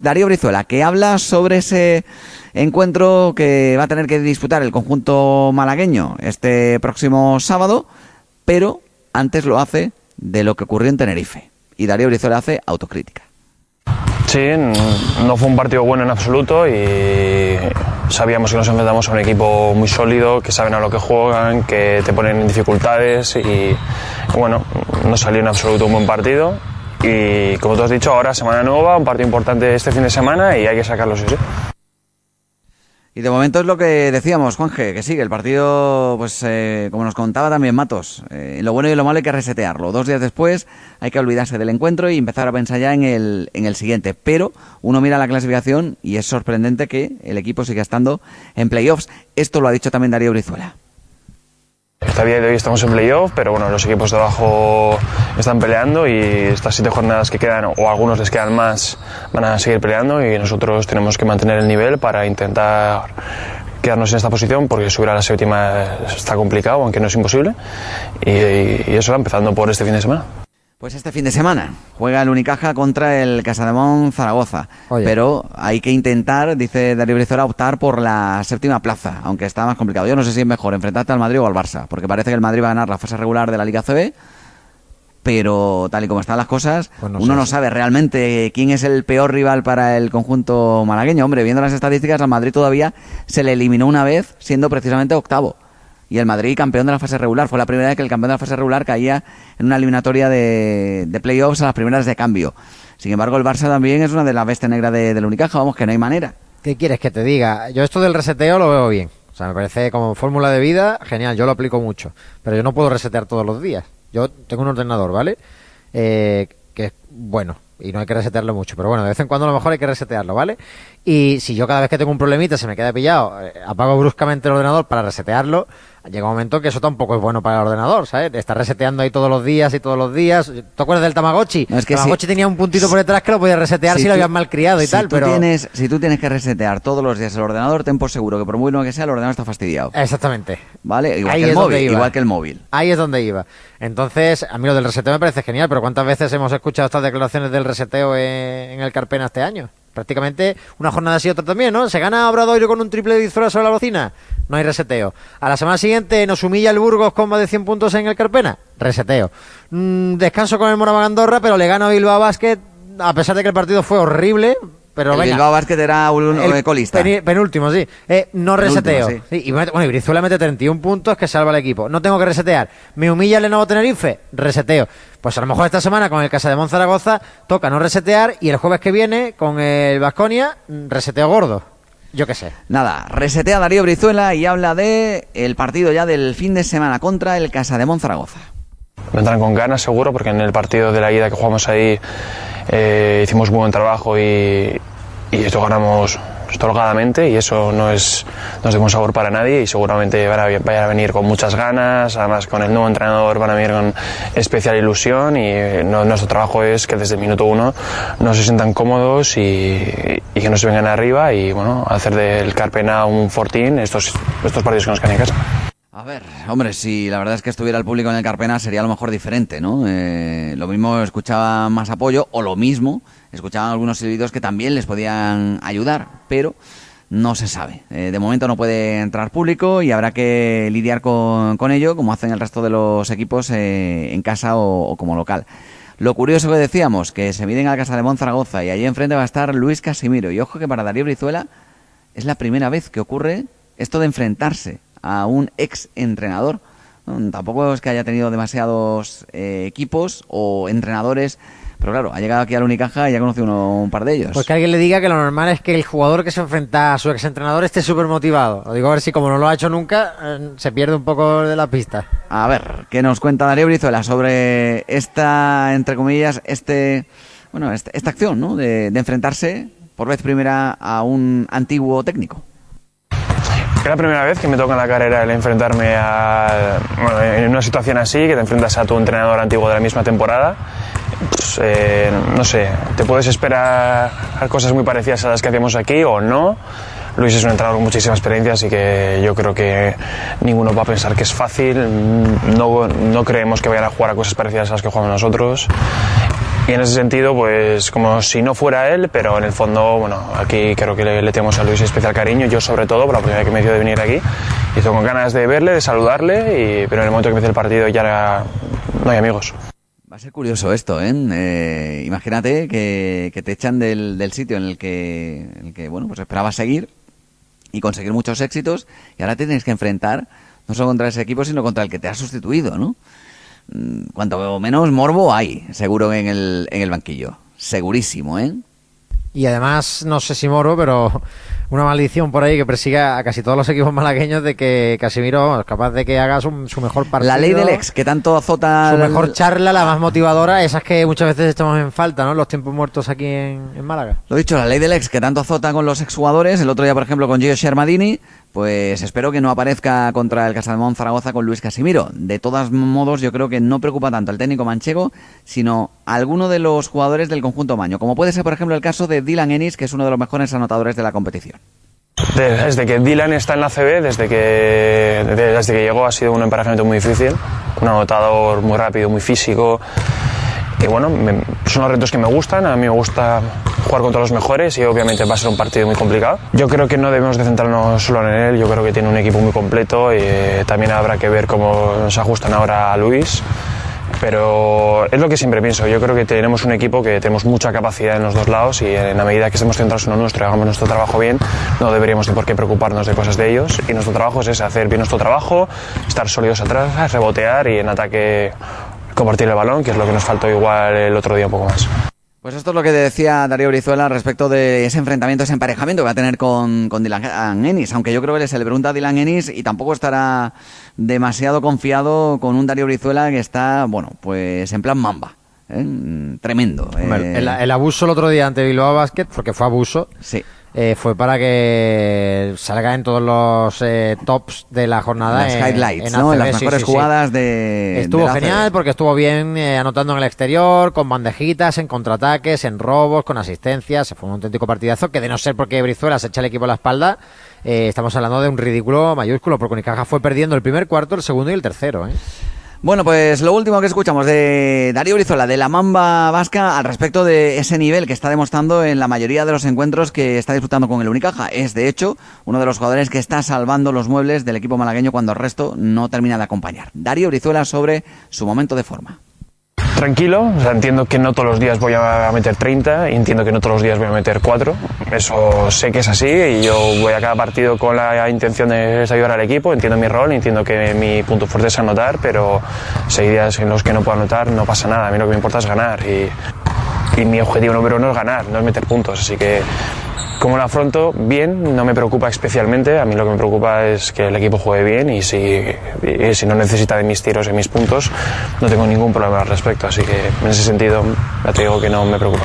Darío Brizuela, que habla sobre ese encuentro que va a tener que disputar el conjunto malagueño este próximo sábado, pero antes lo hace de lo que ocurrió en Tenerife. Y Darío Brizuela hace autocrítica. Sí, no fue un partido bueno en absoluto y sabíamos que nos enfrentamos a un equipo muy sólido, que saben a lo que juegan, que te ponen en dificultades y bueno, no salió en absoluto un buen partido y como tú has dicho, ahora semana nueva, un partido importante este fin de semana y hay que sacarlo, sí, sí. Y de momento es lo que decíamos, Juanje, que sigue el partido, pues eh, como nos contaba también Matos, eh, lo bueno y lo malo hay que resetearlo. Dos días después hay que olvidarse del encuentro y empezar a pensar ya en el, en el siguiente. Pero uno mira la clasificación y es sorprendente que el equipo siga estando en playoffs. Esto lo ha dicho también Darío Brizuela. Hasta día de hoy estamos en playoff, pero bueno, los equipos de abajo están peleando y estas siete jornadas que quedan, o algunos les quedan más, van a seguir peleando y nosotros tenemos que mantener el nivel para intentar quedarnos en esta posición porque subir a la séptima está complicado, aunque no es imposible. Y eso empezando por este fin de semana. Pues este fin de semana juega el Unicaja contra el Casademón Zaragoza. Pero hay que intentar, dice Darío Brizuela, optar por la séptima plaza, aunque está más complicado. Yo no sé si es mejor enfrentarte al Madrid o al Barça, porque parece que el Madrid va a ganar la fase regular de la Liga CB, pero tal y como están las cosas, pues uno no sabe realmente quién es el peor rival para el conjunto malagueño. Hombre, viendo las estadísticas, al Madrid todavía se le eliminó una vez, siendo precisamente octavo y el Madrid campeón de la fase regular. Fue la primera vez que el campeón de la fase regular caía en una eliminatoria de, de playoffs a las primeras de cambio. Sin embargo, el Barça también es una de las bestias negras de, del Unicaja, vamos, que no hay manera. ¿Qué quieres que te diga? Yo esto del reseteo lo veo bien. O sea, me parece como fórmula de vida, genial, yo lo aplico mucho. Pero yo no puedo resetear todos los días. Yo tengo un ordenador, ¿vale? Eh, que es bueno, y no hay que resetearlo mucho, pero bueno, de vez en cuando a lo mejor hay que resetearlo, ¿vale? Y si yo cada vez que tengo un problemita se me queda pillado, eh, apago bruscamente el ordenador para resetearlo, llega un momento que eso tampoco es bueno para el ordenador, ¿sabes? Está reseteando ahí todos los días y todos los días. ¿Te acuerdas del Tamagotchi? No, es que el Tamagotchi tenía un puntito por detrás que lo podías resetear si, lo habías malcriado y si tal, tú pero... Tienes, si tú tienes que resetear todos los días el ordenador, ten por seguro que por muy bueno que sea, el ordenador está fastidiado. Exactamente. ¿Vale? Igual, Ahí que el móvil, igual que el móvil. Ahí es donde iba. Entonces, a mí lo del reseteo me parece genial, pero ¿cuántas veces hemos escuchado estas declaraciones del reseteo en, en el Carpena este año? Prácticamente una jornada así otra también, ¿no? Se gana Obradoiro con un triple de Brizuela sobre la bocina, no hay reseteo. A la semana siguiente nos humilla el Burgos con más de 100 puntos en el Carpena, reseteo. Mm, descanso con el Moraván Andorra, pero le gana Bilbao Basket, a pesar de que el partido fue horrible, pero el venga, Bilbao Basket era un, el colista. peni- penúltimo, sí. Eh, no reseteo. sí. Sí, y bueno, y Brizuela mete 31 puntos que salva al equipo. No tengo que resetear. ¿Me humilla el Lenovo Tenerife? Reseteo. Pues a lo mejor esta semana con el Casa de Zaragoza toca no resetear y el jueves que viene con el Vasconia reseteo gordo. Yo qué sé. Nada, resetea Darío Brizuela y habla de el partido ya del fin de semana contra el Casa de Zaragoza. Vendrán con ganas seguro porque en el partido de la ida que jugamos ahí eh, hicimos muy buen trabajo y, y esto ganamos holgadamente y eso no es, no es de buen sabor para nadie y seguramente van a, venir con muchas ganas, además con el nuevo entrenador van a venir con especial ilusión y eh, no- nuestro trabajo es que desde el minuto uno no se sientan cómodos y, y que no se vengan arriba y bueno, hacer del Carpena un fortín estos, estos partidos que nos quedan en casa. A ver, hombre, si la verdad es que estuviera el público en el Carpena sería a lo mejor diferente, ¿no? Eh, lo mismo escuchaba más apoyo o lo mismo escuchaban algunos silbidos que también les podían ayudar, pero no se sabe. Eh, de momento no puede entrar público y habrá que lidiar con, ello como hacen el resto de los equipos eh, en casa o, como local. Lo curioso que decíamos, que se miden a la Casa de Zaragoza y allí enfrente va a estar Luis Casimiro. Y ojo que para Darío Brizuela es la primera vez que ocurre esto de enfrentarse a un ex entrenador. Tampoco es que haya tenido demasiados eh, equipos o entrenadores, pero claro, ha llegado aquí al Unicaja y ya conoce uno, un par de ellos. Pues que alguien le diga que lo normal es que el jugador que se enfrenta a su exentrenador esté súper motivado. Lo digo a ver si como no lo ha hecho nunca, eh, se pierde un poco de la pista. A ver, ¿qué nos cuenta Darío Brizuela sobre esta, entre comillas, este, bueno, este- esta acción, ¿no? De, de enfrentarse por vez primera a un antiguo técnico. Es la primera vez que me toca en la carrera el enfrentarme a. Bueno, en una situación así, que te enfrentas a tu entrenador antiguo de la misma temporada. Pues, eh, no sé, te puedes esperar cosas muy parecidas a las que hacíamos aquí o no. Luis es un entrenador con muchísima experiencia, así que yo creo que ninguno va a pensar que es fácil. No, no creemos que vayan a jugar a cosas parecidas a las que jugamos nosotros. Y en ese sentido, pues como si no fuera él, pero en el fondo, bueno, aquí creo que le, le tenemos a Luis especial cariño, yo sobre todo, por la vez que me dio de venir aquí, y con ganas de verle, de saludarle, y, pero en el momento que empiece el partido ya era- no hay amigos. Va a ser curioso esto, ¿eh? Eh, imagínate que, que te echan del, del sitio en el que, en el que, bueno, pues esperabas seguir y conseguir muchos éxitos y ahora tienes que enfrentar no solo contra ese equipo, sino contra el que te ha sustituido, ¿no? Mm, Cuanto menos morbo hay, seguro, en el, en el banquillo. Segurísimo, ¿eh? Y además, no sé si moro, pero una maldición por ahí que persiga a casi todos los equipos malagueños de que Casimiro es capaz de que haga su, su mejor partido. La ley del ex, que tanto azota... Su al- mejor charla, la más motivadora, esas que muchas veces echamos en falta, ¿no? Los tiempos muertos aquí en, en Málaga. Lo dicho, la ley del ex que tanto azota con los exjugadores, el otro día, por ejemplo, con Gio Shermadini, pues espero que no aparezca contra el Casademón Zaragoza con Luis Casimiro. De todos modos, yo creo que no preocupa tanto al técnico manchego, sino a alguno de los jugadores del conjunto maño, como puede ser, por ejemplo, el caso de Dylan Ennis, que es uno de los mejores anotadores de la competición. De- Desde que Dylan está en la CB, desde que, de- desde que llegó ha sido un emparejamiento muy difícil, un anotador muy rápido, muy físico. Y bueno, son los retos que me gustan, a mí me gusta jugar contra los mejores y obviamente va a ser un partido muy complicado. Yo creo que no debemos de centrarnos solo en él, yo creo que tiene un equipo muy completo y eh, también habrá que ver cómo se ajustan ahora a Luis. Pero es lo que siempre pienso. Yo creo que tenemos un equipo que tenemos mucha capacidad en los dos lados y en la medida que estemos centrados en lo nuestro y hagamos nuestro trabajo bien, no deberíamos de por qué preocuparnos de cosas de ellos. Y nuestro trabajo es hacer bien nuestro trabajo, estar sólidos atrás, rebotear y en ataque compartir el balón, que es lo que nos faltó igual el otro día un poco más. Pues esto es lo que decía Darío Brizuela respecto de ese enfrentamiento, ese emparejamiento que va a tener con, con Dylan Ennis, aunque yo creo que se le pregunta a Dylan Ennis y tampoco estará demasiado confiado con un Darío Brizuela que está, bueno, pues en plan mamba. ¿eh? Mm, Tremendo. Eh, El, el abuso el otro día ante Bilbao Basket, porque fue abuso, Sí. Eh, fue para que salga en todos los eh, tops de la jornada. Las en- highlights, en ¿no? ACB, Las mejores sí, sí. jugadas de. Estuvo de genial ACB. porque estuvo bien eh, anotando en el exterior, con bandejitas, en contraataques, en robos, con asistencias. Fue un auténtico partidazo que de no ser porque Brizuela se echa el equipo a la espalda, eh, estamos hablando de un ridículo mayúsculo porque Unicaja fue perdiendo el primer cuarto, el segundo y el tercero. ¿eh? Bueno, pues lo último que escuchamos de Darío Brizuela, de la Mamba Vasca, al respecto de ese nivel que está demostrando en la mayoría de los encuentros que está disputando con el Unicaja. Es, de hecho, uno de los jugadores que está salvando los muebles del equipo malagueño cuando el resto no termina de acompañar. Darío Brizuela sobre su momento de forma. Tranquilo, o sea, entiendo que no todos los días voy a meter 30 y entiendo que no todos los días voy a meter 4. Eso sé que es así y yo voy a cada partido con la intención de ayudar al equipo, entiendo mi rol, entiendo que mi punto fuerte es anotar, pero si hay días en los que no puedo anotar no pasa nada, a mí lo que me importa es ganar y, y mi objetivo número uno es ganar, no es meter puntos, así que como lo afronto bien, no me preocupa especialmente, a mí lo que me preocupa es que el equipo juegue bien y si, y si no necesita de mis tiros y mis puntos, no tengo ningún problema al respecto, así que en ese sentido ya te digo que no me preocupa.